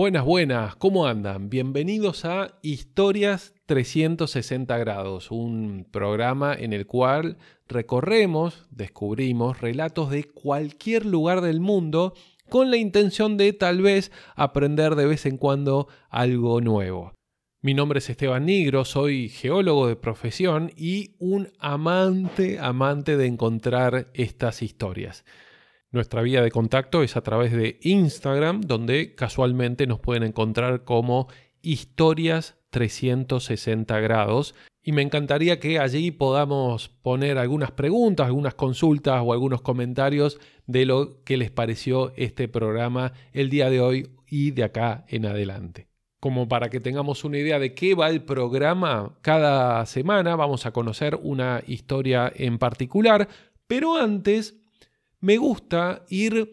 Buenas, buenas, ¿cómo andan? Bienvenidos a Historias 360 grados, un programa en el cual recorremos, descubrimos relatos de cualquier lugar del mundo con la intención de tal vez aprender de vez en cuando algo nuevo. Mi nombre es Esteban Nigro, soy geólogo de profesión y un amante, amante de encontrar estas historias. Nuestra vía de contacto es a través de Instagram, donde casualmente nos pueden encontrar como historias 360 grados. Y me encantaría que allí podamos poner algunas preguntas, algunas consultas o algunos comentarios de lo que les pareció este programa el día de hoy y de acá en adelante. Como para que tengamos una idea de qué va el programa, cada semana vamos a conocer una historia en particular, pero antes me gusta ir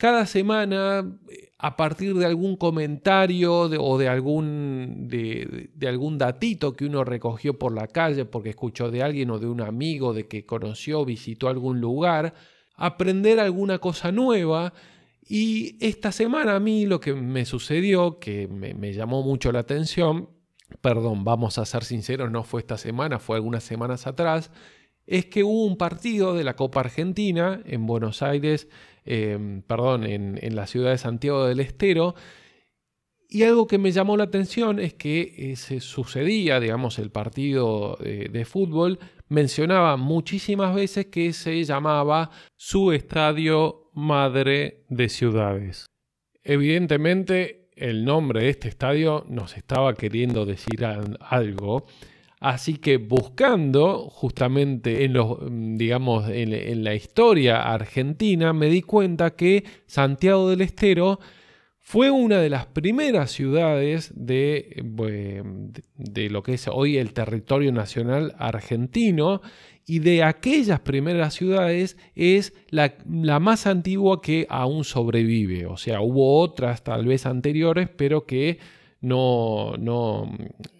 cada semana eh, a partir de algún comentario o de algún, de, algún datito que uno recogió por la calle porque escuchó de alguien o de un amigo de que conoció, visitó algún lugar, aprender alguna cosa nueva. Y esta semana a mí lo que me sucedió, que me, me llamó mucho la atención, perdón, vamos a ser sinceros, no fue esta semana, fue algunas semanas atrás, es que hubo un partido de la Copa Argentina en Buenos Aires, em, perdón, en, la ciudad de Santiago del Estero, y algo que me llamó la atención es que eh, se sucedía, digamos, el partido de fútbol, mencionaba muchísimas veces que se llamaba su estadio madre de ciudades. Evidentemente, el nombre de este estadio nos estaba queriendo decir algo, Así que buscando justamente en los, digamos, en, la historia argentina, me di cuenta que Santiago del Estero fue una de las primeras ciudades de, de, lo que es hoy el territorio nacional argentino y de aquellas primeras ciudades es la, la, más antigua que aún sobrevive. O sea, hubo otras tal vez anteriores, pero que no, no,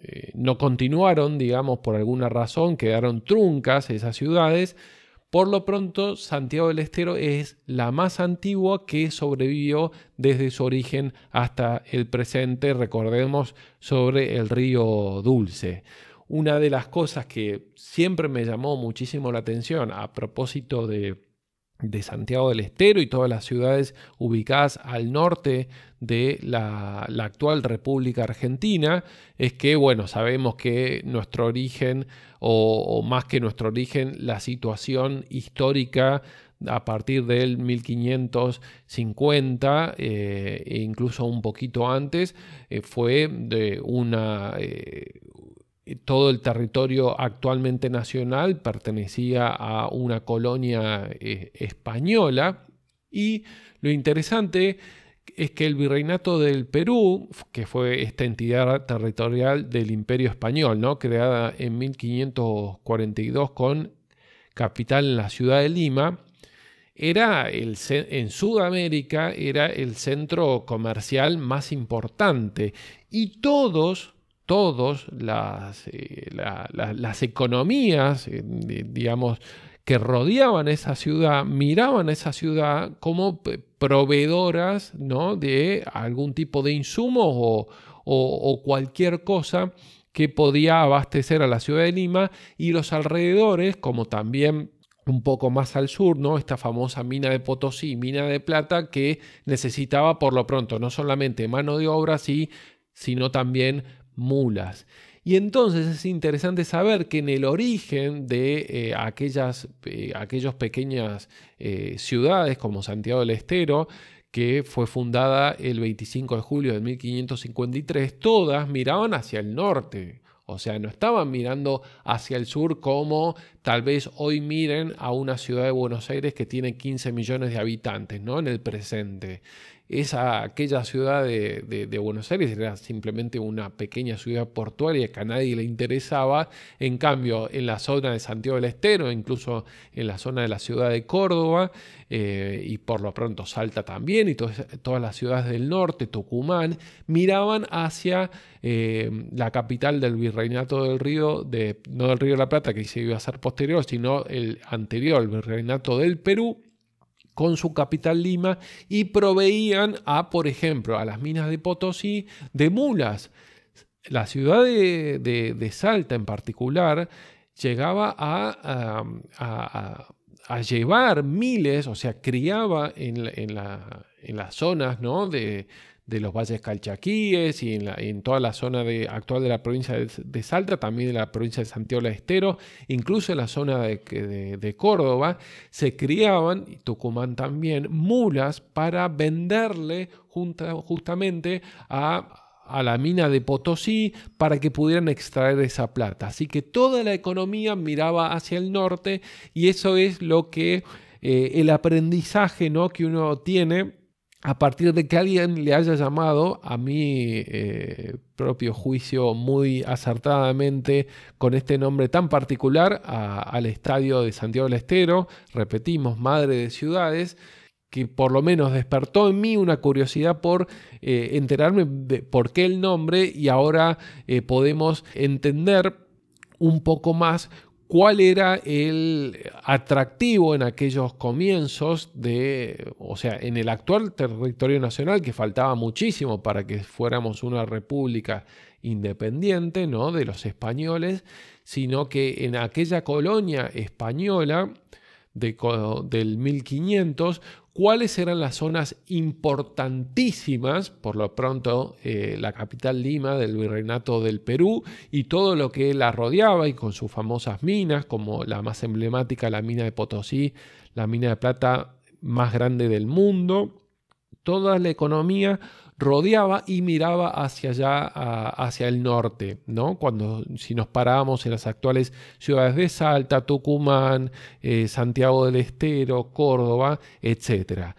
eh, no continuaron, digamos, por alguna razón, quedaron truncas esas ciudades. Por lo pronto, Santiago del Estero es la más antigua que sobrevivió desde su origen hasta el presente, recordemos, sobre el río Dulce. Una de las cosas que siempre me llamó muchísimo la atención a propósito de de Santiago del Estero y todas las ciudades ubicadas al norte de la, actual República Argentina, es que, bueno, sabemos que nuestro origen, o, más que nuestro origen, la situación histórica a partir del 1550 eh, e incluso un poquito antes, eh, fue de una, eh, todo el territorio actualmente nacional pertenecía a una colonia eh, española. Y lo interesante es que el virreinato del Perú, que fue esta entidad territorial del Imperio Español, ¿no? creada en 1542 con capital en la ciudad de Lima, era el, en Sudamérica era el centro comercial más importante y todos todos las, eh, las economías, eh, digamos, que rodeaban esa ciudad, miraban esa ciudad como proveedoras ¿no? de algún tipo de insumos o, o, cualquier cosa que podía abastecer a la ciudad de Lima y los alrededores, como también un poco más al sur, ¿no? Esta famosa mina de Potosí, mina de plata, que necesitaba por lo pronto no solamente mano de obra, sí, sino también mulas. Y entonces es interesante saber que en el origen de eh, aquellas, eh, pequeñas eh, ciudades como Santiago del Estero, que fue fundada el 25 de julio de 1553, todas miraban hacia el norte. O sea, no estaban mirando hacia el sur como tal vez hoy miren a una ciudad de Buenos Aires que tiene 15 millones de habitantes, ¿no? En el presente esa, aquella ciudad de, Buenos Aires era simplemente una pequeña ciudad portuaria que a nadie le interesaba. En cambio, en la zona de Santiago del Estero, incluso en la zona de la ciudad de Córdoba, eh, y por lo pronto Salta también, y todas, las ciudades del norte, Tucumán, miraban hacia eh, la capital del virreinato del río, de, no del río de la Plata, que se iba a ser posterior, sino el anterior, el virreinato del Perú con su capital Lima y proveían a, por ejemplo, a las minas de Potosí de mulas. La ciudad de, Salta en particular llegaba a, llevar miles, o sea, criaba en, la, en las zonas ¿no? de, de los valles calchaquíes y en, toda la zona de, actual de la provincia de, Salta, también de la provincia de Santiago del Estero, incluso en la zona de, Córdoba, se criaban, y Tucumán también, mulas para venderle justamente a, la mina de Potosí para que pudieran extraer esa plata. Así que toda la economía miraba hacia el norte y eso es lo que eh, el aprendizaje ¿no? que uno tiene a partir de que alguien le haya llamado, a mi eh, propio juicio muy acertadamente, con este nombre tan particular, al estadio de Santiago del Estero, repetimos, Madre de Ciudades, que por lo menos despertó en mí una curiosidad por eh, enterarme de por qué el nombre y ahora eh, podemos entender un poco más cuál era el atractivo en aquellos comienzos de, o sea, en el actual territorio nacional, que faltaba muchísimo para que fuéramos una república independiente, ¿no? De los españoles, sino que en aquella colonia española de, del 1500 cuáles eran las zonas importantísimas, por lo pronto eh, la capital Lima del Virreinato del Perú y todo lo que la rodeaba y con sus famosas minas, como la más emblemática, la mina de Potosí, la mina de plata más grande del mundo, toda la economía rodeaba y miraba hacia allá, hacia el norte, ¿no? Cuando si nos parábamos en las actuales ciudades de Salta, Tucumán, eh, Santiago del Estero, Córdoba, etc.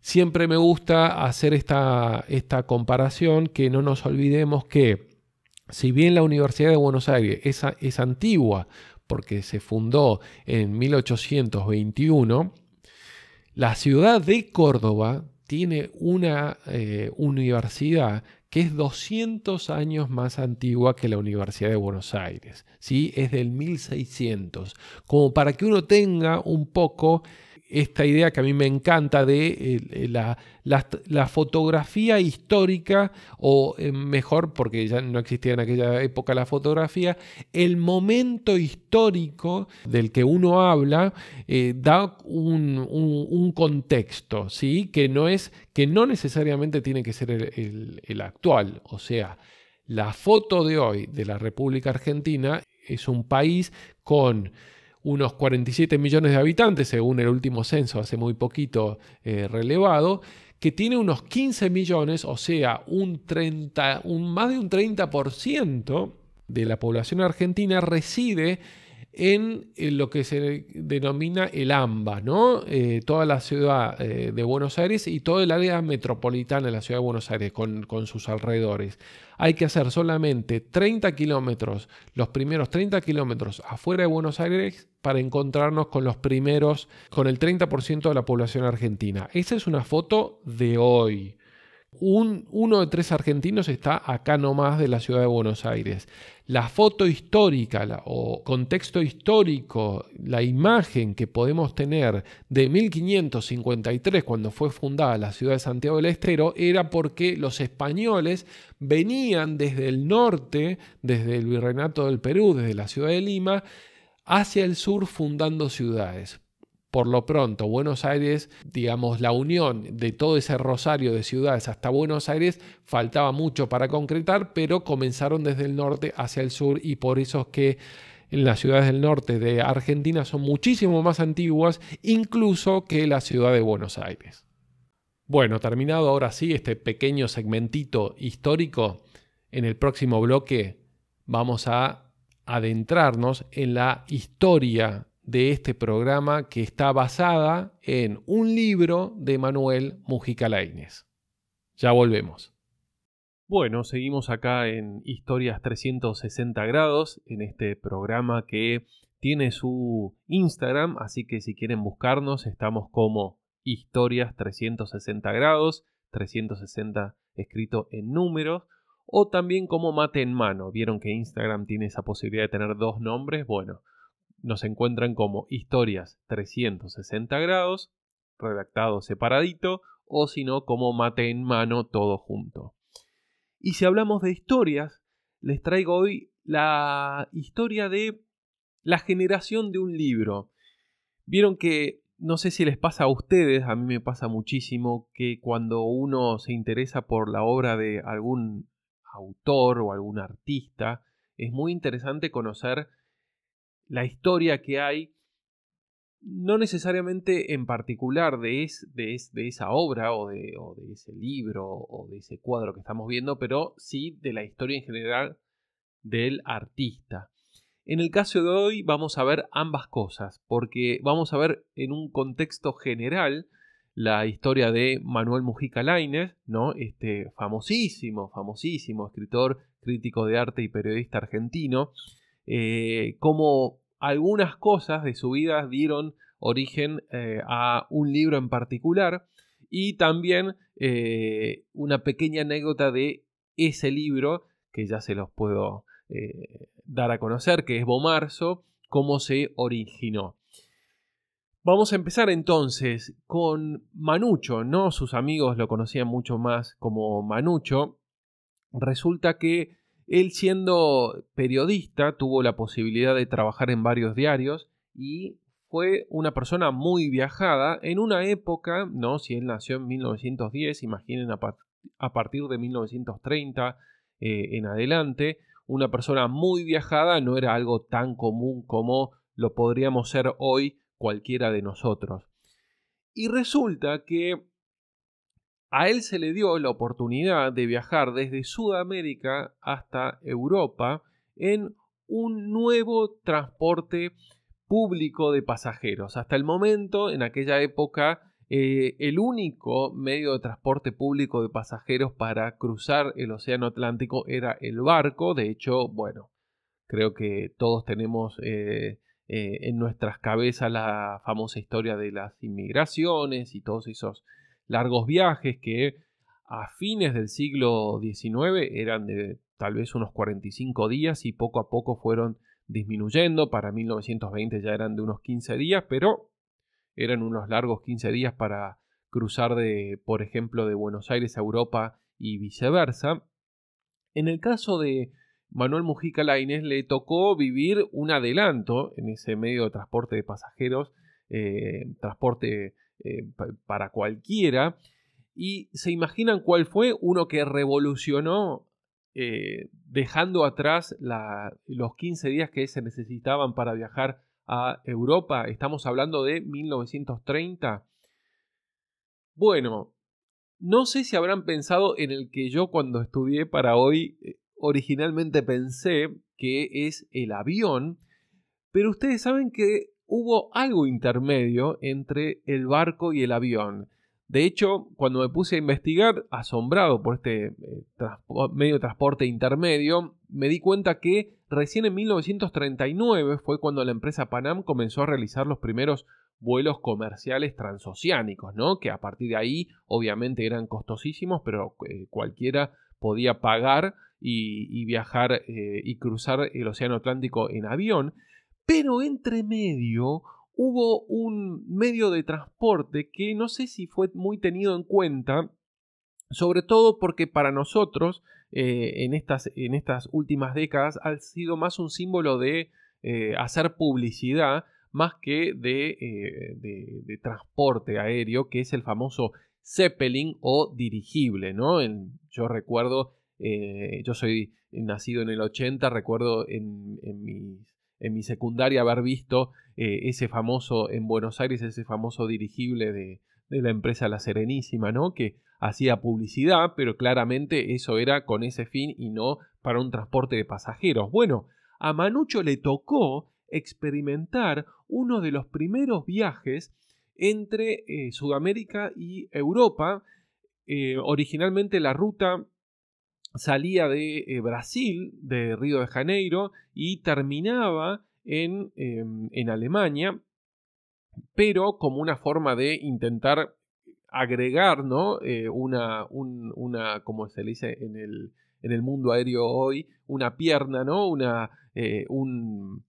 Siempre me gusta hacer esta, esta comparación, que no nos olvidemos que si bien la Universidad de Buenos Aires es, es antigua, porque se fundó en 1821, la ciudad de Córdoba tiene una eh, universidad que es 200 años más antigua que la Universidad de Buenos Aires. ¿sí? Es del 1600. Como para que uno tenga un poco esta idea que a mí me encanta de eh, la, fotografía histórica, o eh, mejor, porque ya no existía en aquella época la fotografía, el momento histórico del que uno habla eh, da un, contexto, ¿sí? que, no es, que no necesariamente tiene que ser el actual. O sea, la foto de hoy de la República Argentina es un país con unos 47 millones de habitantes, según el último censo hace muy poquito eh, relevado, que tiene unos 15 millones, o sea, un 30, un, más de un 30% de la población argentina reside en, lo que se denomina el AMBA, ¿no? Eh, toda la ciudad eh, de Buenos Aires y todo el área metropolitana de la ciudad de Buenos Aires con, con sus alrededores. Hay que hacer solamente 30 kilómetros, los primeros 30 kilómetros afuera de Buenos Aires para encontrarnos con los primeros, con el 30% de la población argentina. Esa es una foto de hoy uno de tres argentinos está acá nomás de la ciudad de Buenos Aires. La foto histórica o contexto histórico, la imagen que podemos tener de 1553, cuando fue fundada la ciudad de Santiago del Estero, era porque los españoles venían desde el norte, desde el Virreinato del Perú, desde la ciudad de Lima, hacia el sur fundando ciudades. Por lo pronto, Buenos Aires, digamos, la unión de todo ese rosario de ciudades hasta Buenos Aires, faltaba mucho para concretar, pero comenzaron desde el norte hacia el sur y por eso es que en las ciudades del norte de Argentina son muchísimo más antiguas, incluso que la ciudad de Buenos Aires. Bueno, terminado ahora sí este pequeño segmentito histórico, en el próximo bloque vamos a adentrarnos en la historia de este programa que está basada en un libro de Manuel Mujica Lainez. Ya volvemos. Bueno, seguimos acá en Historias 360 grados, en este programa que tiene su Instagram, así que si quieren buscarnos, estamos como Historias 360 grados, 360 escrito en números, o también como Mate en Mano. Vieron que Instagram tiene esa posibilidad de tener dos nombres. Bueno, nos encuentran como historias 360 grados redactado separadito, o si no, como mate en mano todo junto. Y si hablamos de historias, les traigo hoy la historia de la generación de un libro. Vieron que, no sé si les pasa a ustedes, a mí me pasa muchísimo, que cuando uno se interesa por la obra de algún autor o algún artista, es muy interesante conocer la historia que hay, no necesariamente en particular de, de, de esa obra o de, o de, ese libro o de ese cuadro que estamos viendo, pero sí de la historia en general del artista. En el caso de hoy vamos a ver ambas cosas, porque vamos a ver en un contexto general la historia de Manuel Mujica Lainez, ¿no? Este famosísimo, famosísimo escritor, crítico de arte y periodista argentino, eh, como algunas cosas de su vida dieron origen eh, a un libro en particular y también eh, una pequeña anécdota de ese libro que ya se los puedo dar a conocer, que es Bomarzo, cómo se originó. Vamos a empezar entonces con Manucho, ¿no? Sus amigos lo conocían mucho más como Manucho. Resulta que él siendo periodista tuvo la posibilidad de trabajar en varios diarios y fue una persona muy viajada en una época, ¿no? Si él nació en 1910, imaginen a, partir de 1930 eh, en adelante, una persona muy viajada no era algo tan común como lo podríamos ser hoy cualquiera de nosotros. Y resulta que a él se le dio la oportunidad de viajar desde Sudamérica hasta Europa en un nuevo transporte público de pasajeros. Hasta el momento, en aquella época, eh, el único medio de transporte público de pasajeros para cruzar el Océano Atlántico era el barco. De hecho, bueno, creo que todos tenemos eh, eh, en nuestras cabezas la famosa historia de las inmigraciones y todos esos largos viajes que a fines del siglo XIX eran de tal vez unos 45 días y poco a poco fueron disminuyendo. Para 1920 ya eran de unos 15 días, pero eran unos largos 15 días para cruzar de, por ejemplo, de Buenos Aires a Europa y viceversa. En el caso de Manuel Mujica Lainez le tocó vivir un adelanto en ese medio de transporte de pasajeros, eh, transporte eh, para cualquiera, y se imaginan cuál fue uno que revolucionó eh, dejando atrás los 15 días que se necesitaban para viajar a Europa. Estamos hablando de 1930. Bueno, no sé si habrán pensado en el que yo cuando estudié para hoy eh, originalmente pensé que es el avión, pero ustedes saben que hubo algo intermedio entre el barco y el avión. De hecho, cuando me puse a investigar, asombrado por este eh, medio de transporte intermedio, me di cuenta que recién en 1939 fue cuando la empresa Panam comenzó a realizar los primeros vuelos comerciales transoceánicos, ¿no? Que a partir de ahí obviamente eran costosísimos, pero eh, cualquiera podía pagar y, viajar eh, y cruzar el Océano Atlántico en avión. Pero entre medio hubo un medio de transporte que no sé si fue muy tenido en cuenta, sobre todo porque para nosotros eh, en, estas, en, estas, últimas décadas ha sido más un símbolo de eh, hacer publicidad más que de, eh, de, transporte aéreo, que es el famoso Zeppelin o dirigible. ¿no? yo recuerdo, yo soy nacido en el 80, recuerdo en, en mis en mi secundaria haber visto eh, ese famoso, en Buenos Aires, ese famoso dirigible de, de la empresa La Serenísima, ¿no? Que hacía publicidad, pero claramente eso era con ese fin y no para un transporte de pasajeros. Bueno, a Manucho le tocó experimentar uno de los primeros viajes entre eh, Sudamérica y Europa. Eh, originalmente la ruta salía de eh, Brasil, de Río de Janeiro, y terminaba en, em, en Alemania, pero como una forma de intentar agregar, ¿no? Eh, una, una, como se le dice en el, en el mundo aéreo hoy, una pierna, ¿no? Una, eh, un,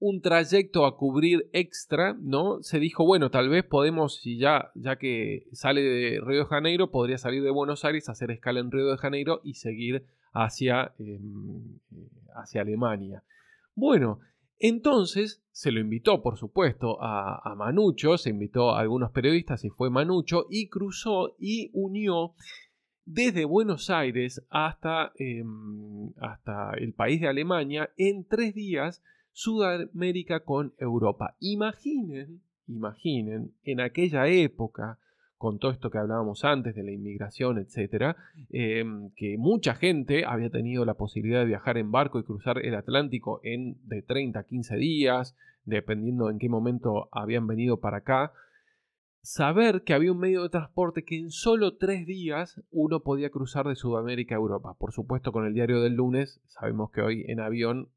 un trayecto a cubrir extra, ¿no? Se dijo, bueno, tal vez podemos, si ya, ya que sale de Río de Janeiro, podría salir de Buenos Aires, hacer escala en Río de Janeiro y seguir hacia, em, hacia Alemania. Bueno, entonces se lo invitó, por supuesto, a, Manucho, se invitó a algunos periodistas y fue Manucho y cruzó y unió desde Buenos Aires hasta, em, hasta el país de Alemania en tres días Sudamérica con Europa. Imaginen, imaginen, en aquella época, con todo esto que hablábamos antes de la inmigración, etcétera, em, que mucha gente había tenido la posibilidad de viajar en barco y cruzar el Atlántico en de 30 a 15 días, dependiendo en qué momento habían venido para acá. Saber que había un medio de transporte que en solo tres días uno podía cruzar de Sudamérica a Europa. Por supuesto, con el diario del lunes, sabemos que hoy en avión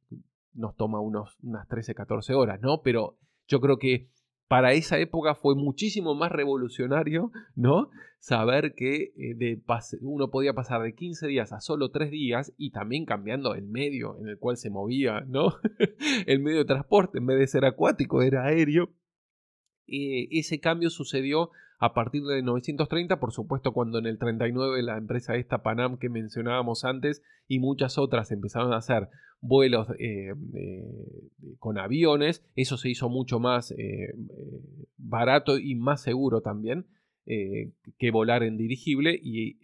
nos toma unos, unas 13, 14 horas, ¿no? Pero yo creo que para esa época fue muchísimo más revolucionario, ¿no? Saber que eh, de uno podía pasar de 15 días a solo 3 días y también cambiando el medio en el cual se movía, ¿no? el medio de transporte, en vez de ser acuático, era aéreo. Eh, ese cambio sucedió a partir de 1930, por supuesto cuando en el 39 la empresa esta Panam que mencionábamos antes y muchas otras empezaron a hacer vuelos eh, con aviones, eso se hizo mucho más eh, barato y más seguro también eh, que volar en dirigible y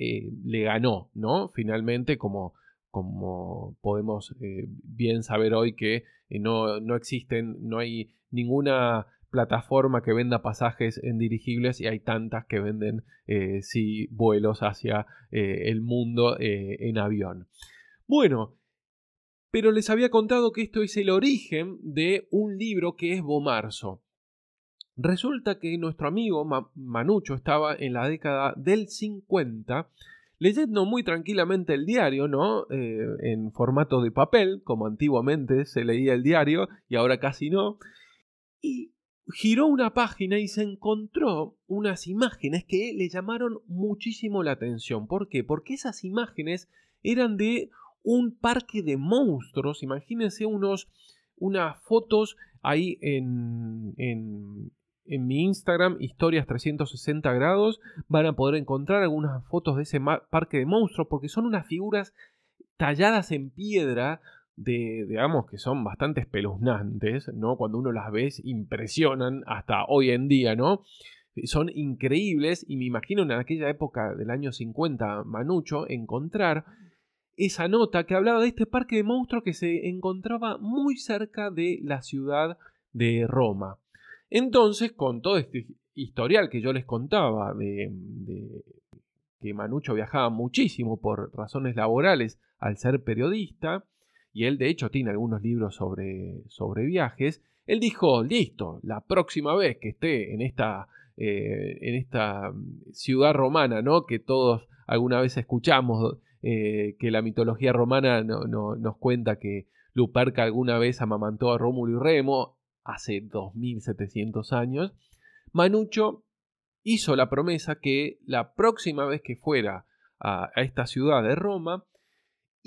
le ganó, ¿no? Finalmente como como podemos bien saber hoy que no, no existen, no hay ninguna plataforma que venda pasajes en dirigibles y hay tantas que venden eh, vuelos hacia eh, el mundo eh, en avión. Bueno, pero les había contado que esto es el origen de un libro que es Bomarzo. Resulta que nuestro amigo Manucho estaba en la década del 50 leyendo muy tranquilamente el diario, ¿no? en formato de papel, como antiguamente se leía el diario y ahora casi no. Y giró una página y se encontró unas imágenes que le llamaron muchísimo la atención. ¿Por qué? Porque esas imágenes eran de un parque de monstruos. Imagínense unos, unas fotos ahí en, en, en mi Instagram, historias 360 grados. Van a poder encontrar algunas fotos de ese parque de monstruos porque son unas figuras talladas en piedra de, digamos, que son bastante espeluznantes, ¿no? Cuando uno las ve, impresionan hasta hoy en día, ¿no? Son increíbles y me imagino en aquella época del año 50, Manucho, encontrar esa nota que hablaba de este parque de monstruos que se encontraba muy cerca de la ciudad de Roma. Entonces, con todo este historial que yo les contaba de que Manucho viajaba muchísimo por razones laborales al ser periodista, y él de hecho tiene algunos libros sobre, sobre viajes, él dijo, listo, la próxima vez que esté en esta, eh, en esta mm, ciudad romana, ¿no? Que todos alguna vez escuchamos eh, que la mitología romana nos cuenta que Luperca alguna vez amamantó a Rómulo y Remo hace 2700 años, Manucho hizo la promesa que la próxima vez que fuera a esta ciudad de Roma,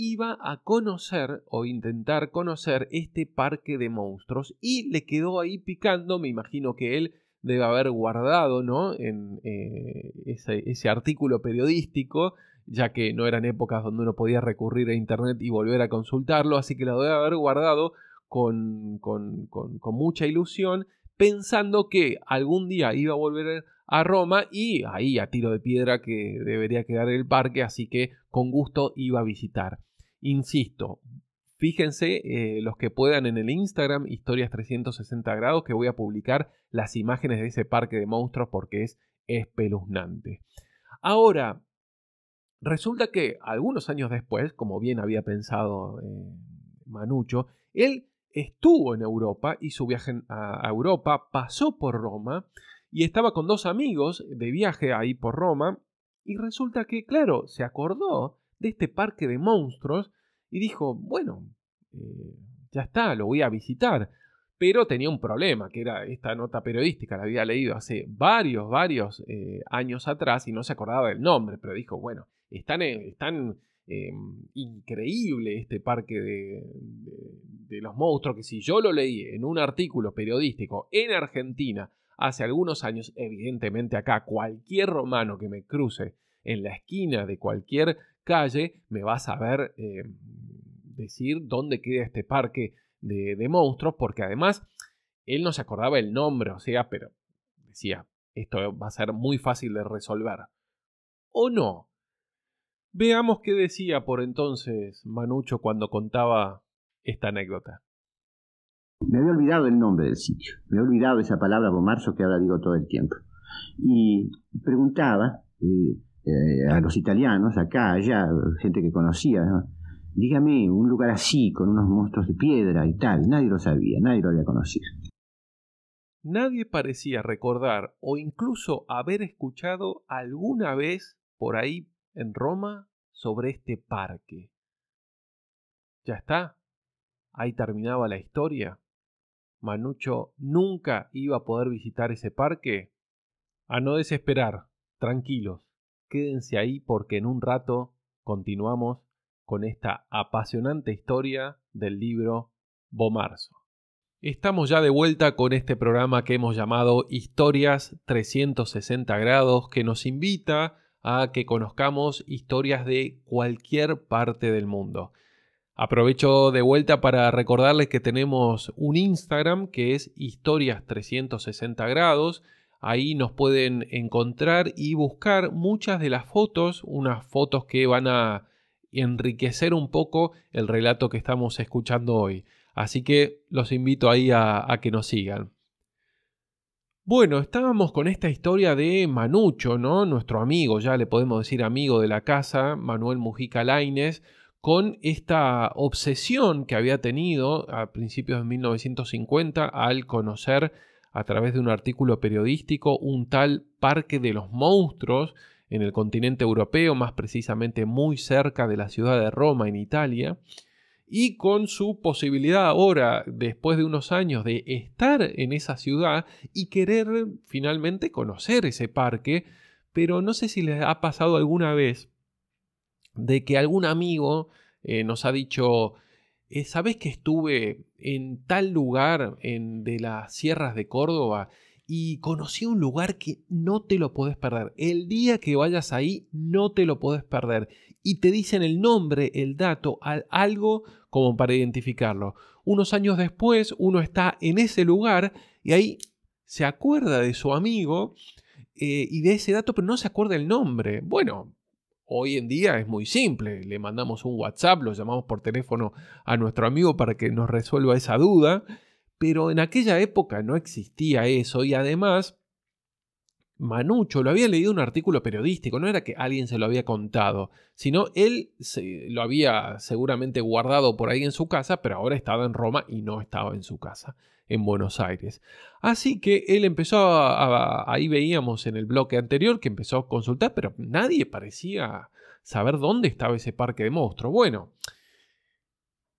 iba a conocer o intentar conocer este parque de monstruos y le quedó ahí picando, me imagino que él debe haber guardado ¿no? en eh, ese, artículo periodístico, ya que no eran épocas donde uno podía recurrir a internet y volver a consultarlo, así que lo debe haber guardado con, con, con, con mucha ilusión, pensando que algún día iba a volver a Roma y ahí a tiro de piedra que debería quedar el parque, así que con gusto iba a visitar. Insisto, fíjense eh, los que puedan en el Instagram, historias 360 grados, que voy a publicar las imágenes de ese parque de monstruos porque es espeluznante. Ahora, resulta que algunos años después, como bien había pensado eh, Manucho, él estuvo en Europa su viaje a Europa pasó por Roma y estaba con dos amigos de viaje ahí por Roma y resulta que, claro, se acordó de este parque de monstruos y dijo, bueno, eh, ya está, lo voy a visitar. Pero tenía un problema, que era esta nota periodística, la había leído hace varios, varios eh, años atrás y no se acordaba del nombre, pero dijo, bueno, están, están em, increíble este parque de, de, los monstruos, que si yo lo leí en un artículo periodístico en Argentina hace algunos años, evidentemente acá cualquier romano que me cruce en la esquina de cualquier calle me va a saber em, decir dónde queda este parque de, de monstruos, porque además él no se acordaba el nombre, o sea, pero decía, esto va a ser muy fácil de resolver. ¿O no? Veamos qué decía por entonces Manucho cuando contaba esta anécdota. Me había olvidado el nombre del sitio, me había olvidado esa palabra bomarzo que ahora digo todo el tiempo. Y preguntaba eh, eh, a los italianos, acá, allá, gente que conocía, dígame un lugar así, con unos monstruos de piedra y tal. Nadie lo sabía, nadie lo había conocido. Nadie parecía recordar o incluso haber escuchado alguna vez por ahí en Roma sobre este parque. Ya está. Ahí terminaba la historia. Manucho nunca iba a poder visitar ese parque. A no desesperar. Tranquilos. Quédense ahí porque en un rato continuamos con esta apasionante historia del libro Bomarzo. Estamos ya de vuelta con este programa que hemos llamado Historias 360 grados, que nos invita a que conozcamos historias de cualquier parte del mundo. Aprovecho de vuelta para recordarles que tenemos un Instagram que es Historias 360 grados. Ahí nos pueden encontrar y buscar muchas de las fotos, unas fotos que van a enriquecer un poco el relato que estamos escuchando hoy. Así que los invito ahí a, que nos sigan. Bueno, estábamos con esta historia de Manucho, ¿no? Nuestro amigo, ya le podemos decir amigo de la casa, Manuel Mujica Laines, con esta obsesión que había tenido a principios de 1950 al conocer a través de un artículo periodístico un tal Parque de los Monstruos en el continente europeo, más precisamente muy cerca de la ciudad de Roma, en Italia y con su posibilidad ahora, después de unos años, de estar en esa ciudad y querer finalmente conocer ese parque, pero no sé si les ha pasado alguna vez de que algún amigo eh, nos ha dicho, eh, ¿sabes que estuve en tal lugar en, de las sierras de Córdoba? y conocí un lugar que no te lo podés perder. El día que vayas ahí, no te lo podés perder. Y te dicen el nombre, el dato, algo como para identificarlo. Unos años después, uno está en ese lugar y ahí se acuerda de su amigo eh, y de ese dato, pero no se acuerda el nombre. Bueno, hoy en día es muy simple. Le mandamos un WhatsApp, lo llamamos por teléfono a nuestro amigo para que nos resuelva esa duda. Pero en aquella época no existía eso y además Manucho lo había leído un artículo periodístico, no era que alguien se lo había contado, sino él lo había seguramente guardado por ahí en su casa, pero ahora estaba en Roma y no estaba en su casa, en Buenos Aires. Así que él empezó a, ahí veíamos en el bloque anterior que empezó a consultar, pero nadie parecía saber dónde estaba ese parque de monstruos. Bueno,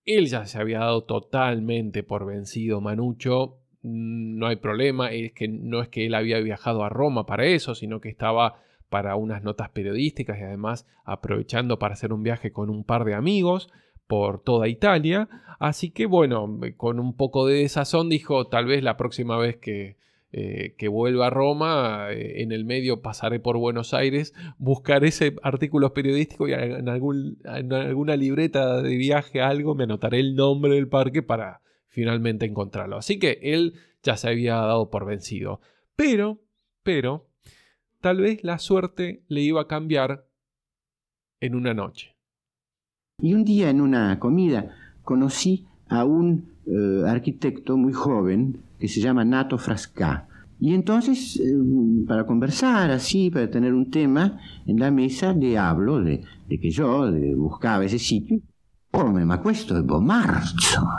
él ya se había dado totalmente por vencido, Manucho, Mm, no hay problema, es que no es que él había viajado a Roma para eso, sino que estaba para unas notas periodísticas y además aprovechando para hacer un viaje con un par de amigos por toda Italia. Así que bueno, con un poco de desazón dijo, tal vez la próxima vez que, eh, que vuelva a Roma, eh, en el medio pasaré por Buenos Aires, buscaré ese artículo periodístico y en, en alguna libreta de viaje, algo, me anotaré el nombre del parque para finalmente encontrarlo. Así que él ya se había dado por vencido. Pero, pero, tal vez la suerte le iba a cambiar en una noche. Y un día en una comida conocí a un eh, arquitecto muy joven que se llama Nato Frasca. Y entonces, eh, para conversar así, para tener un tema en la mesa, le hablo de, que yo buscaba ese sitio. Oh, ma questo è Bomarzo.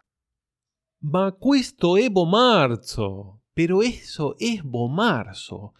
Ma questo è Bomarzo. Pero eso es Bomarzo.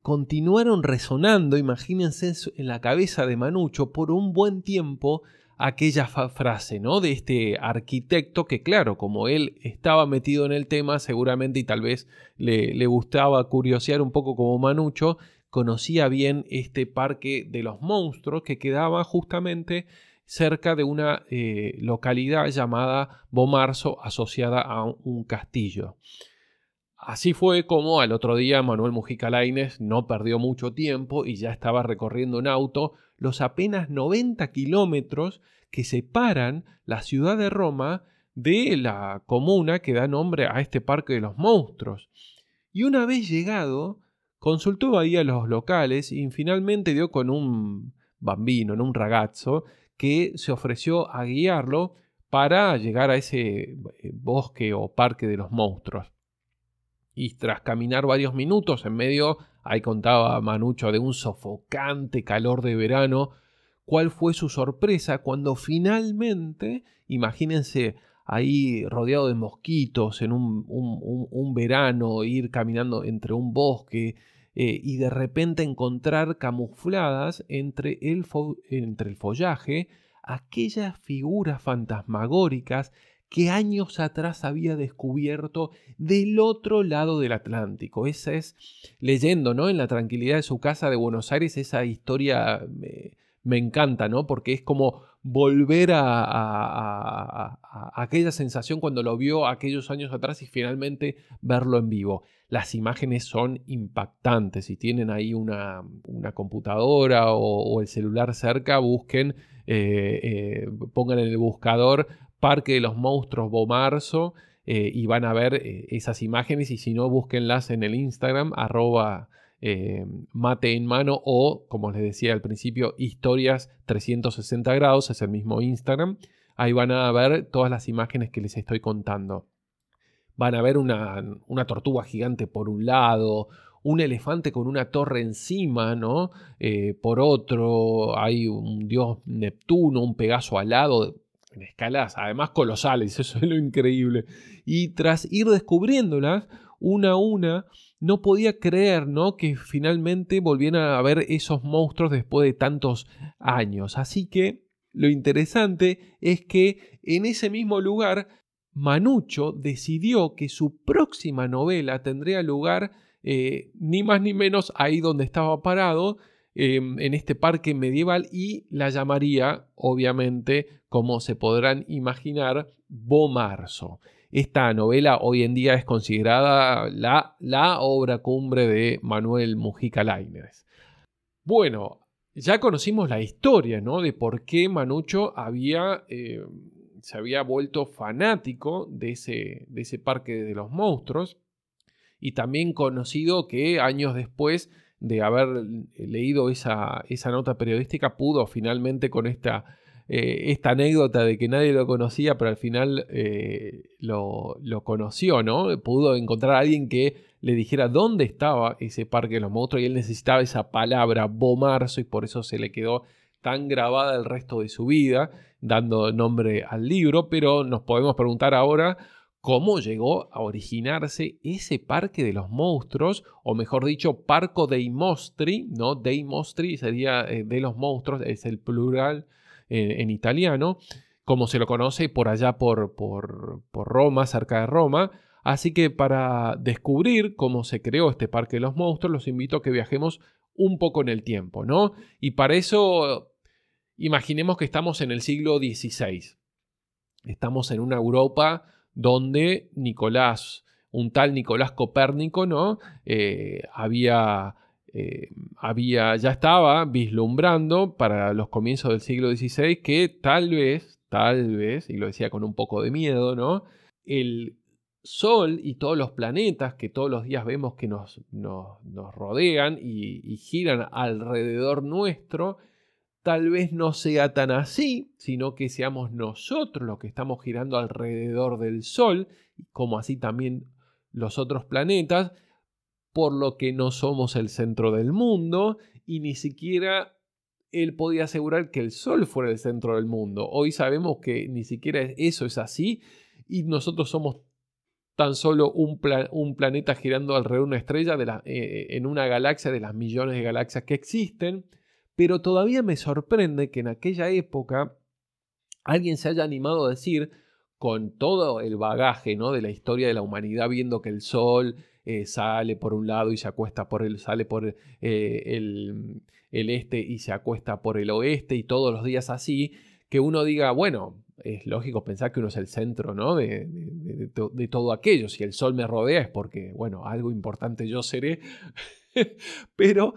Continuaron resonando, imagínense en la cabeza de Manucho, por un buen tiempo aquella frase, ¿no? De este arquitecto que, claro, como él estaba metido en el tema, seguramente y tal vez le, le gustaba curiosear un poco como Manucho, conocía bien este parque de los monstruos que quedaba justamente cerca de una eh, localidad llamada Bomarzo asociada a un castillo. Así fue como al otro día Manuel Mujica Lainez no perdió mucho tiempo y ya estaba recorriendo en auto los apenas 90 kilómetros que separan la ciudad de Roma de la comuna que da nombre a este parque de los monstruos. Y una vez llegado, consultó ahí a los locales y finalmente dio con un bambino, un ragazzo, que se ofreció a guiarlo para llegar a ese eh, bosque o parque de los monstruos. Y tras caminar varios minutos en medio, ahí contaba Manucho, de un sofocante calor de verano, cuál fue su sorpresa cuando finalmente, imagínense, ahí rodeado de mosquitos en un, verano, ir caminando entre un bosque eh, y de repente encontrar camufladas entre el, entre el follaje aquellas figuras fantasmagóricas que años atrás había descubierto del otro lado del Atlántico. Esa es, leyendo, ¿no? En la tranquilidad de su casa de Buenos Aires, esa historia me, encanta, ¿no? Porque es como volver a, aquella sensación cuando lo vio aquellos años atrás y finalmente verlo en vivo. Las imágenes son impactantes. Si tienen ahí una, computadora o, el celular cerca, busquen, eh, eh, pongan en el buscador Parque de los Monstruos Bomarzo eh, y van a ver eh, esas imágenes y si no, búsquenlas en el Instagram arroba eh, mate en mano o, como les decía al principio, historias 360 grados, es el mismo Instagram. Ahí van a ver todas las imágenes que les estoy contando. Van a ver una, una tortuga gigante por un lado, un elefante con una torre encima, ¿no? por otro, hay un dios Neptuno, un Pegaso alado, en escalas además colosales, eso es lo increíble. Y tras ir descubriéndolas una a una, no podía creer ¿no? que finalmente volvieran a ver esos monstruos después de tantos años. Así que lo interesante es que en ese mismo lugar, Manucho decidió que su próxima novela tendría lugar eh, ni más ni menos ahí donde estaba parado, Em, en este parque medieval y la llamaría, obviamente, como se podrán imaginar, Bomarzo. Esta novela hoy en día es considerada la, la obra cumbre de Manuel Mujica Lainez. Bueno, ya conocimos la historia, ¿no? De por qué Manucho había, em, se había vuelto fanático de ese, de ese parque de los monstruos. Y también conocido que años después de haber leído esa, esa nota periodística, pudo finalmente con esta, eh, esta anécdota de que nadie lo conocía, pero al final eh, lo, conoció, ¿no? Pudo encontrar a alguien que le dijera dónde estaba ese parque de los monstruos y él necesitaba esa palabra, Bomarzo, y por eso se le quedó tan grabada el resto de su vida, dando nombre al libro, pero nos podemos preguntar ahora cómo llegó a originarse ese parque de los monstruos, o mejor dicho, Parco dei Mostri, ¿no? Dei Mostri sería eh, de los monstruos, es el plural en italiano, como se lo conoce por allá por, por, por Roma, cerca de Roma. Así que para descubrir cómo se creó este Parque de los Monstruos, los invito a que viajemos un poco en el tiempo, ¿no? Y para eso, imaginemos que estamos en el siglo XVI. Estamos en una Europa donde Nicolás, un tal Nicolás Copérnico, ¿no? Eh, había, eh, había, ya estaba vislumbrando para los comienzos del siglo XVI que tal vez, tal vez, y lo decía con un poco de miedo, ¿no? El Sol y todos los planetas que todos los días vemos que nos, nos, rodean y giran alrededor nuestro, tal vez no sea tan así, sino que seamos nosotros los que estamos girando alrededor del Sol, como así también los otros planetas, por lo que no somos el centro del mundo y ni siquiera él podía asegurar que el Sol fuera el centro del mundo. Hoy sabemos que ni siquiera eso es así y nosotros somos tan solo un, planeta girando alrededor de una estrella eh, en una galaxia de las millones de galaxias que existen. Pero todavía me sorprende que en aquella época alguien se haya animado a decir, con todo el bagaje ¿no? de la historia de la humanidad, viendo que el sol eh, sale por un lado y se acuesta por el, sale por eh, el, el, este y se acuesta por el oeste y todos los días así, que uno diga, bueno, es lógico pensar que uno es el centro ¿no? de, de, todo aquello. Si el sol me rodea es porque, bueno, algo importante yo seré. Pero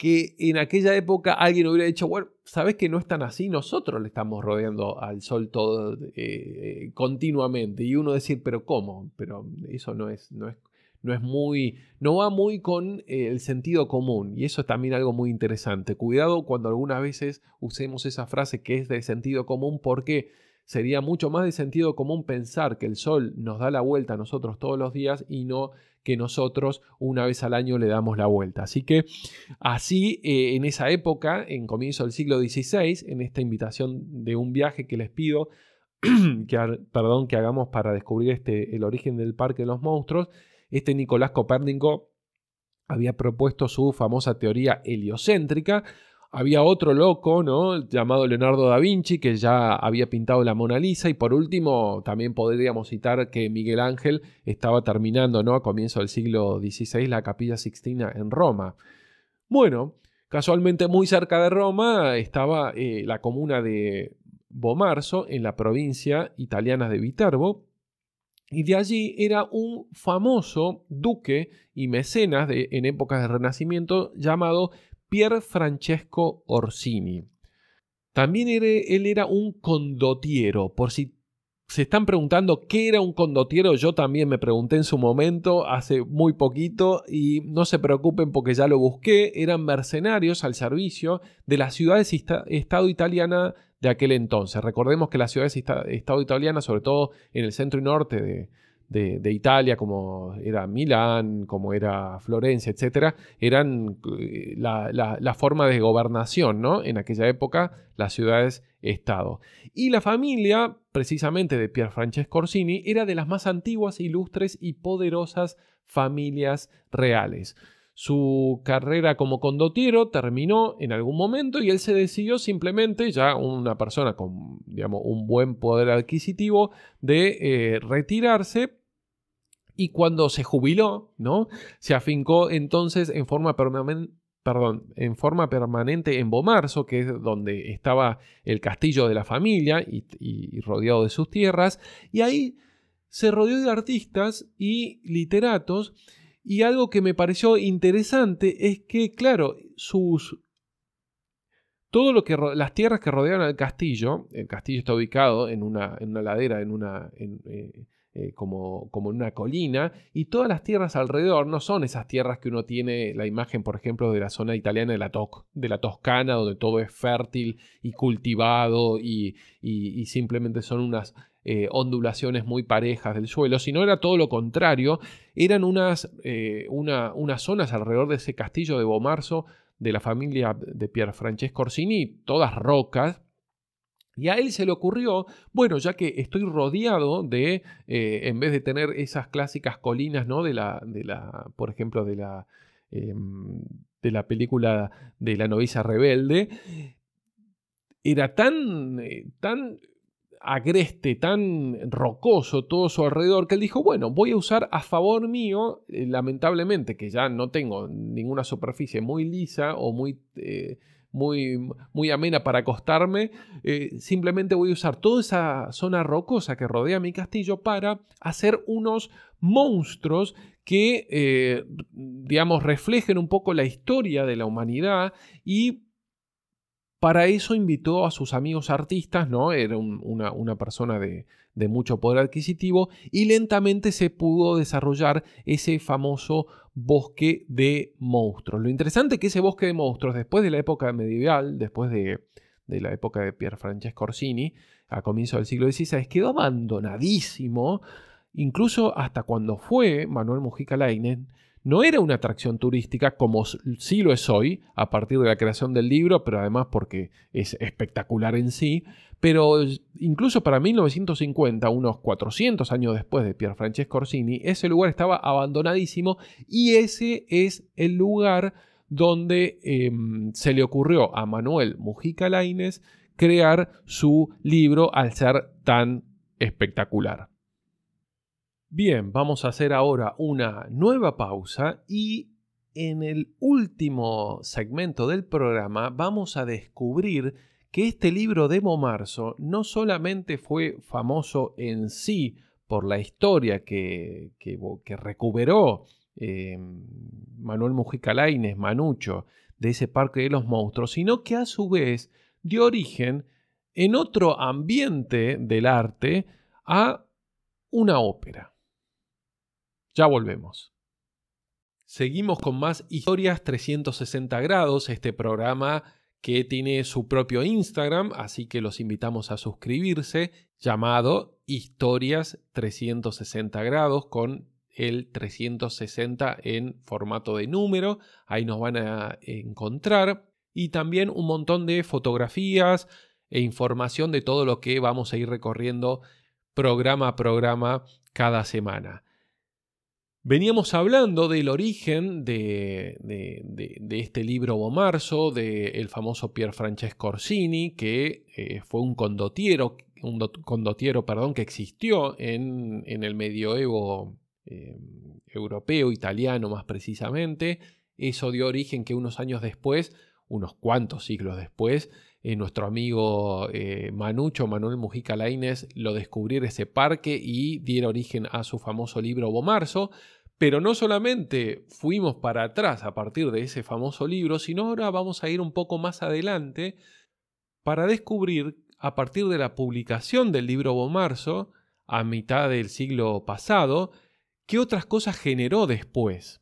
que en aquella época alguien hubiera dicho, bueno, sabes que no es tan así, nosotros le estamos rodeando al sol todo eh, continuamente. Y uno decir, pero ¿cómo? Pero eso no es, no es, no es muy, no va muy con eh, el sentido común. Y eso es también algo muy interesante. Cuidado cuando algunas veces usemos esa frase que es de sentido común porque sería mucho más de sentido común pensar que el sol nos da la vuelta a nosotros todos los días y no que nosotros una vez al año le damos la vuelta. Así que así eh, en esa época, en comienzo del siglo XVI, en esta invitación de un viaje que les pido, que, perdón, que hagamos para descubrir este, el origen del Parque de los Monstruos, este Nicolás Copérnico había propuesto su famosa teoría heliocéntrica, había otro loco, ¿no? Llamado Leonardo da Vinci, que ya había pintado la Mona Lisa. Y por último, también podríamos citar que Miguel Ángel estaba terminando, ¿no? A comienzo del siglo XVI, la Capilla Sixtina en Roma. Bueno, casualmente muy cerca de Roma estaba eh, la comuna de Bomarzo, en la provincia italiana de Viterbo. Y de allí era un famoso duque y mecenas de, en épocas de Renacimiento llamado Pier Francesco Orsini. También él era un condottiero, por si se están preguntando qué era un condottiero, yo también me pregunté en su momento, hace muy poquito, y no se preocupen porque ya lo busqué, eran mercenarios al servicio de las ciudades-estado italiana de aquel entonces. Recordemos que las ciudades-estado italianas, sobre todo en el centro y norte de, de, Italia, como era Milán, como era Florencia, etc., eran eh, la, forma de gobernación, ¿no? En aquella época, las ciudades-estado. Y la familia, precisamente de Pier Francesco Orsini, era de las más antiguas, ilustres y poderosas familias reales. Su carrera como condottiero terminó en algún momento y él se decidió simplemente, ya una persona con digamos, un buen poder adquisitivo, de eh, retirarse y cuando se jubiló, ¿no? Se afincó entonces en forma permanente perdón, en forma permanente en Bomarzo, que es donde estaba el castillo de la familia y, rodeado de sus tierras, y ahí se rodeó de artistas y literatos, y algo que me pareció interesante es que, claro, sus... Todo lo que las tierras que rodean al castillo, el castillo está ubicado en una, en una ladera, en una, eh, eh, como, como en una colina, y todas las tierras alrededor no son esas tierras que uno tiene la imagen, por ejemplo, de la zona italiana de la, de la Toscana, donde todo es fértil y cultivado y, simplemente son unas eh, ondulaciones muy parejas del suelo, sino era todo lo contrario, eran unas, eh, unas zonas alrededor de ese castillo de Bomarzo de la familia de Pier Francesco Orsini, todas rocas, y a él se le ocurrió, bueno, ya que estoy rodeado de, eh, en vez de tener esas clásicas colinas, ¿no? De la, de la por ejemplo, de la, em, de la película de la novicia rebelde, era tan, eh, tan agreste, tan rocoso todo su alrededor, que él dijo, bueno, voy a usar a favor mío, eh, lamentablemente, que ya no tengo ninguna superficie muy lisa o muy muy, muy amena para acostarme, eh, simplemente voy a usar toda esa zona rocosa que rodea mi castillo para hacer unos monstruos que, eh, digamos, reflejen un poco la historia de la humanidad y para eso invitó a sus amigos artistas, ¿no? Era una, una, persona de, de, mucho poder adquisitivo y lentamente se pudo desarrollar ese famoso bosque de monstruos. Lo interesante es que ese bosque de monstruos, después de la época medieval, después de, la época de Pier Francesco Orsini, a comienzos del siglo XVI, quedó abandonadísimo, incluso hasta cuando fue Manuel Mujica Lainez, no era una atracción turística como sí lo es hoy, a partir de la creación del libro, pero además porque es espectacular en sí, pero incluso para 1950, unos 400 años después de Pier Francesco Orsini, ese lugar estaba abandonadísimo y ese es el lugar donde em, se le ocurrió a Manuel Mujica Lainez crear su libro al ser tan espectacular. Bien, vamos a hacer ahora una nueva pausa y en el último segmento del programa vamos a descubrir que este libro de Bomarzo no solamente fue famoso en sí por la historia que, que, recuperó eh, Manuel Mujica Lainez, Manucho, de ese parque de los monstruos, sino que a su vez dio origen en otro ambiente del arte a una ópera. Ya volvemos. Seguimos con más historias 360 grados, este programa que tiene su propio Instagram, así que los invitamos a suscribirse, llamado Historias 360 grados con el 360 en formato de número, ahí nos van a encontrar, y también un montón de fotografías e información de todo lo que vamos a ir recorriendo programa a programa cada semana. Veníamos hablando del origen de, este libro Bomarzo, del famoso Pier Francesco Orsini, que eh, fue un condottiero, un condottiero perdón, que existió en, el medioevo eh, europeo, italiano más precisamente. Eso dio origen que unos años después, unos cuantos siglos después, eh, nuestro amigo Manucho, Manuel Mujica Lainez, lo descubriera ese parque y diera origen a su famoso libro Bomarzo. Pero no solamente fuimos para atrás a partir de ese famoso libro, sino ahora vamos a ir un poco más adelante para descubrir, a partir de la publicación del libro Bomarzo, a mitad del siglo pasado, qué otras cosas generó después.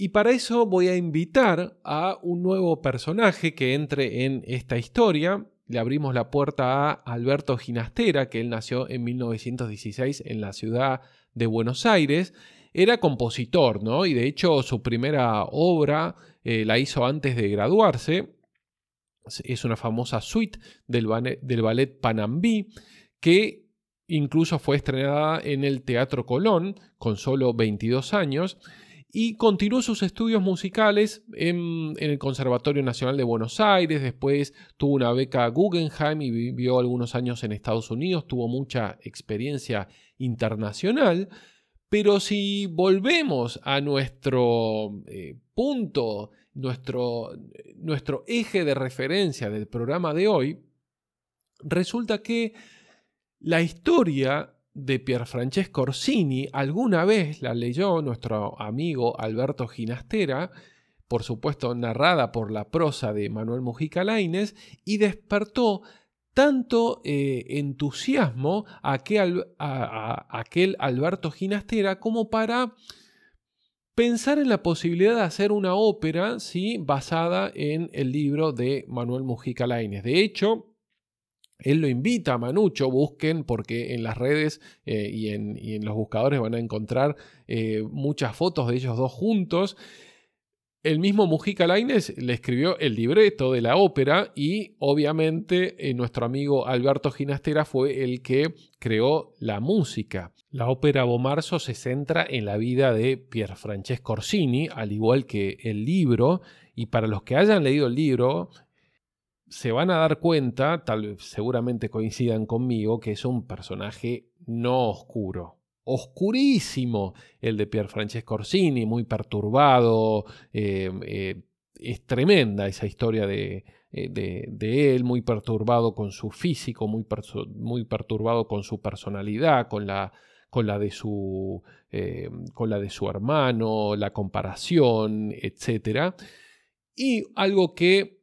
Y para eso voy a invitar a un nuevo personaje que entre en esta historia. Le abrimos la puerta a Alberto Ginastera, que él nació en 1916 en la ciudad de Buenos Aires. Era compositor, ¿no? Y de hecho su primera obra eh, la hizo antes de graduarse. Es una famosa suite del del ballet Panambí que incluso fue estrenada en el Teatro Colón con solo 22 años y continuó sus estudios musicales en, el Conservatorio Nacional de Buenos Aires, después tuvo una beca Guggenheim y vivió algunos años en Estados Unidos, tuvo mucha experiencia internacional, pero si volvemos a nuestro eh, punto, nuestro, nuestro eje de referencia del programa de hoy, resulta que la historia de Pierfrancesco Orsini alguna vez la leyó nuestro amigo Alberto Ginastera, por supuesto narrada por la prosa de Manuel Mujica Lainez, y despertó tanto eh, entusiasmo a aquel, a, aquel Alberto Ginastera como para pensar en la posibilidad de hacer una ópera ¿sí? basada en el libro de Manuel Mujica Lainez. De hecho, él lo invita a Manucho, busquen porque en las redes eh, y, en, los buscadores van a encontrar eh, muchas fotos de ellos dos juntos. El mismo Mujica Lainez le escribió el libreto de la ópera y obviamente eh, nuestro amigo Alberto Ginastera fue el que creó la música. La ópera Bomarzo se centra en la vida de Pier Francesco Orsini, al igual que el libro, y para los que hayan leído el libro, se van a dar cuenta, tal seguramente coincidan conmigo, que es un personaje no oscuro oscurísimo el de Pier Francesco Orsini, muy perturbado. Eh, eh, es tremenda esa historia eh, de, de, él, muy perturbado con su físico, muy, muy perturbado con su personalidad, con la, con la, de su, con la de su hermano, la comparación, etc. Y algo que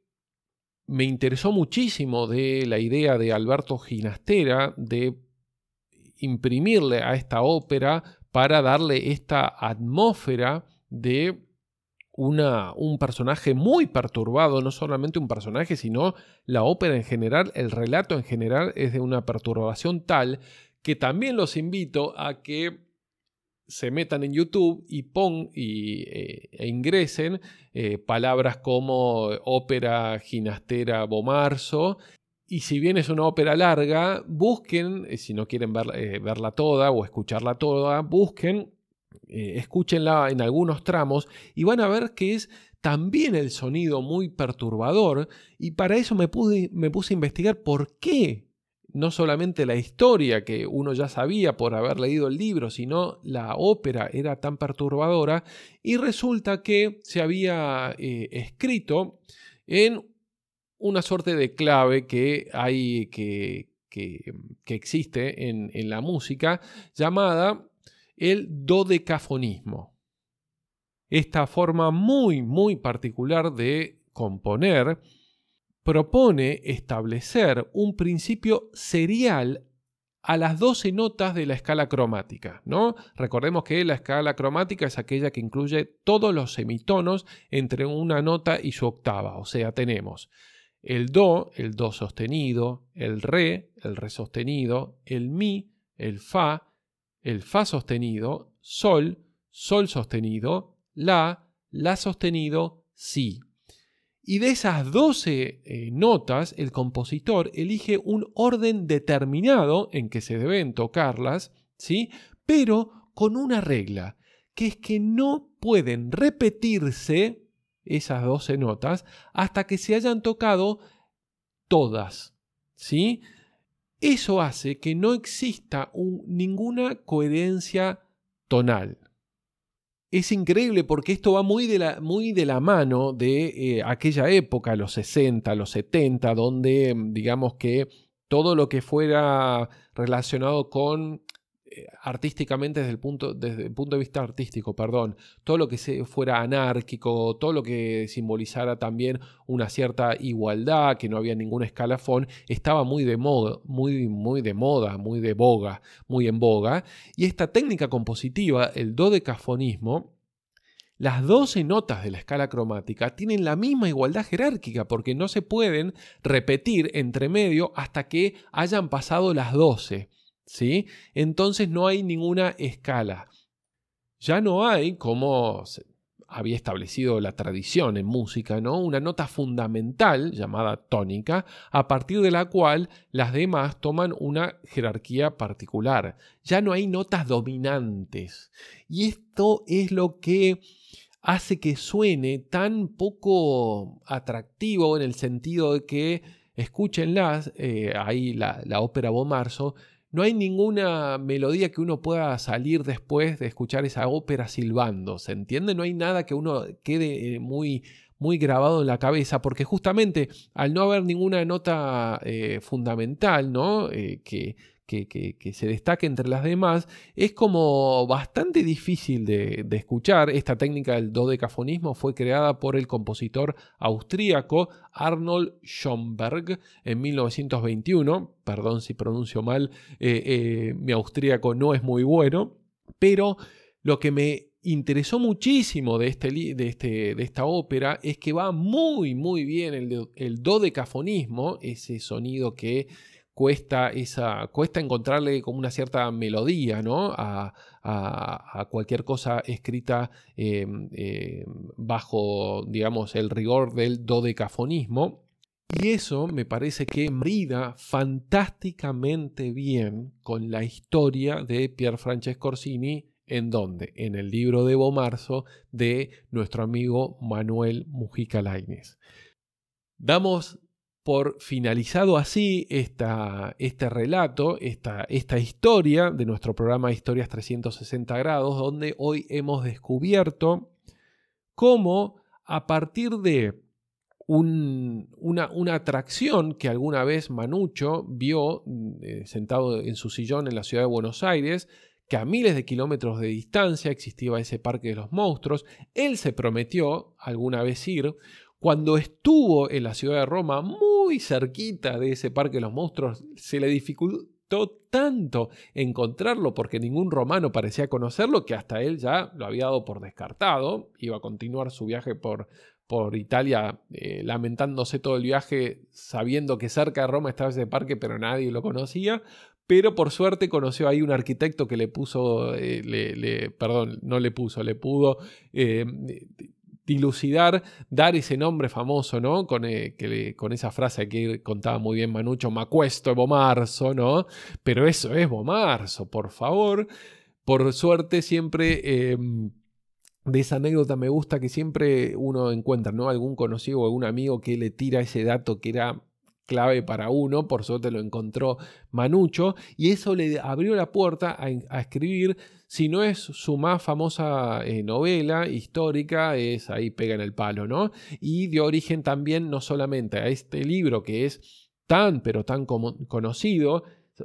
me interesó muchísimo de la idea de Alberto Ginastera de imprimirle a esta ópera para darle esta atmósfera de una, un personaje muy perturbado, no solamente un personaje, sino la ópera en general, el relato en general es de una perturbación tal que también los invito a que se metan en YouTube y pon y, eh, e ingresen eh, palabras como ópera ginastera Bomarzo. Y si bien es una ópera larga, busquen, eh, si no quieren eh, verla toda o escucharla toda, busquen, eh, escúchenla en algunos tramos y van a ver que es también el sonido muy perturbador. Y para eso me, me puse a investigar por qué no solamente la historia que uno ya sabía por haber leído el libro, sino la ópera era tan perturbadora y resulta que se había escrito en una suerte de clave que hay que, que, existe en, en la música llamada el dodecafonismo. Esta forma muy, muy particular de componer propone establecer un principio serial a las 12 notas de la escala cromática, ¿no? Recordemos que la escala cromática es aquella que incluye todos los semitonos entre una nota y su octava, o sea, tenemos el do, el do sostenido, el re, el re sostenido, el mi, el fa, el fa sostenido, sol, sol sostenido, la, la sostenido, si. Y de esas 12 eh, notas, el compositor elige un orden determinado en que se deben tocarlas, ¿sí? Pero con una regla, que es que no pueden repetirse esas 12 notas hasta que se hayan tocado todas, ¿sí? Eso hace que no exista ninguna coherencia tonal es increíble porque esto va muy de la, muy de la mano de eh, aquella época, los 60, los 70, donde mm, digamos que todo lo que fuera relacionado con artísticamente desde el, punto, desde el punto de vista artístico, perdón, todo lo que se fuera anárquico, todo lo que simbolizara también una cierta igualdad, que no había ningún escalafón, estaba muy de moda, muy, muy de moda, muy de boga, muy en boga. Y esta técnica compositiva, el dodecafonismo, las 12 notas de la escala cromática tienen la misma igualdad jerárquica porque no se pueden repetir entre medio hasta que hayan pasado las 12. ¿Sí? Entonces no hay ninguna escala. Ya no hay, como había establecido la tradición en música, ¿no? Una nota fundamental llamada tónica, a partir de la cual las demás toman una jerarquía particular. Ya no hay notas dominantes. Y esto es lo que hace que suene tan poco atractivo en el sentido de que, escúchenlas, eh, ahí la, la ópera Bomarzo, no hay ninguna melodía que uno pueda salir después de escuchar esa ópera silbando, ¿se entiende? No hay nada que uno quede eh, muy, muy grabado en la cabeza, porque justamente al no haber ninguna nota eh, fundamental, ¿no? Eh, que, que, se destaque entre las demás, es como bastante difícil de, escuchar. Esta técnica del dodecafonismo fue creada por el compositor austríaco Arnold Schoenberg en 1921. Perdón si pronuncio mal, eh, eh, mi austríaco no es muy bueno, pero lo que me interesó muchísimo de, este, de, este, de, esta ópera es que va muy, muy bien el, el dodecafonismo, ese sonido que cuesta, esa, cuesta encontrarle como una cierta melodía ¿no? a, cualquier cosa escrita em, em, bajo, digamos, el rigor del dodecafonismo. Y eso me parece que brida fantásticamente bien con la historia de Pier Francesco Orsini. ¿En dónde? En el libro de Bomarzo de nuestro amigo Manuel Mujica Lainez. Damos por finalizado así esta, este relato, esta, esta historia de nuestro programa Historias 360 grados, donde hoy hemos descubierto cómo a partir de una, una, atracción que alguna vez Manucho vio eh, sentado en su sillón en la ciudad de Buenos Aires, que a miles de kilómetros de distancia existía ese parque de los monstruos, él se prometió alguna vez ir, cuando estuvo en la ciudad de Roma, muy cerquita de ese parque de los monstruos, se le dificultó tanto encontrarlo porque ningún romano parecía conocerlo que hasta él ya lo había dado por descartado. Iba a continuar su viaje por, por Italia eh, lamentándose todo el viaje sabiendo que cerca de Roma estaba ese parque pero nadie lo conocía. Pero por suerte conoció ahí un arquitecto que le puso, eh, le, perdón, no le puso, le pudo eh, dilucidar, dar ese nombre famoso, ¿no? Con, eh, que, con esa frase que contaba muy bien Manucho, Macuesto Bomarzo, ¿no? Pero eso es Bomarzo, por favor. Por suerte siempre... Em, de esa anécdota me gusta que siempre uno encuentra, ¿no? Algún conocido o algún amigo que le tira ese dato que era clave para uno, por suerte lo encontró Manucho, y eso le abrió la puerta a, escribir, si no es su más famosa eh, novela histórica, es ahí pega en el palo, ¿no? Y dio origen también no solamente a este libro que es tan, pero tan conocido,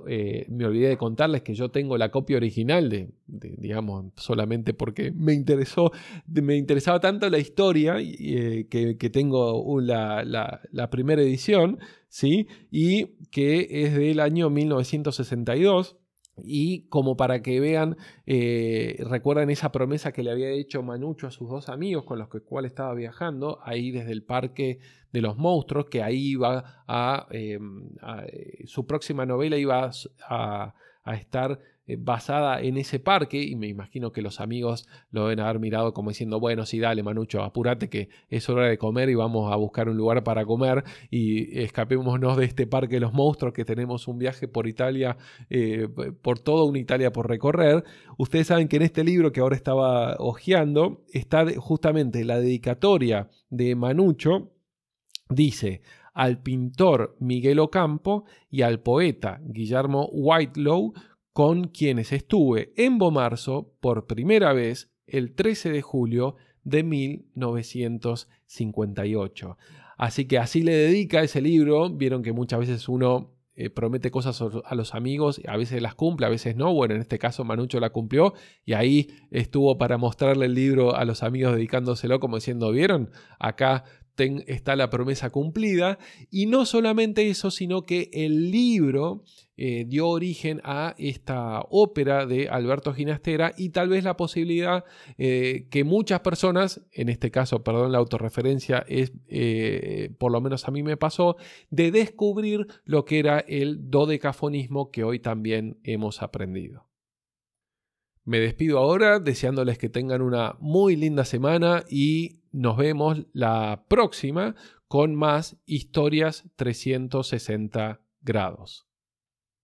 eh, me olvidé de contarles que yo tengo la copia original de, digamos, solamente porque me interesó, me interesaba tanto la historia eh, que, tengo la, la, primera edición, ¿sí? Y que es del año 1962. Y como para que vean, eh, recuerdan esa promesa que le había hecho Manucho a sus dos amigos con los que cual estaba viajando, ahí desde el parque de los monstruos, que ahí iba a, em, eh, su próxima novela iba a estar eh, basada en ese parque y me imagino que los amigos lo deben haber mirado como diciendo, bueno, sí, dale, Manucho, apúrate que es hora de comer y vamos a buscar un lugar para comer y escapémonos de este parque de los monstruos que tenemos un viaje por Italia, eh, por toda una Italia por recorrer. Ustedes saben que en este libro que ahora estaba hojeando está justamente la dedicatoria de Manucho, dice, al pintor Miguel Ocampo y al poeta Guillermo Whitelow con quienes estuve en Bomarzo por primera vez el 13 de julio de 1958. Así que así le dedica ese libro. Vieron que muchas veces uno eh, promete cosas a los amigos, a veces las cumple, a veces no. Bueno, en este caso Manucho la cumplió y ahí estuvo para mostrarle el libro a los amigos dedicándoselo como diciendo, ¿vieron? Acá está la promesa cumplida. Y no solamente eso, sino que el libro eh, dio origen a esta ópera de Alberto Ginastera y tal vez la posibilidad eh, que muchas personas, en este caso, perdón, la autorreferencia es, eh, por lo menos a mí me pasó, de descubrir lo que era el dodecafonismo que hoy también hemos aprendido. Me despido ahora deseándoles que tengan una muy linda semana y nos vemos la próxima con más historias 360 grados.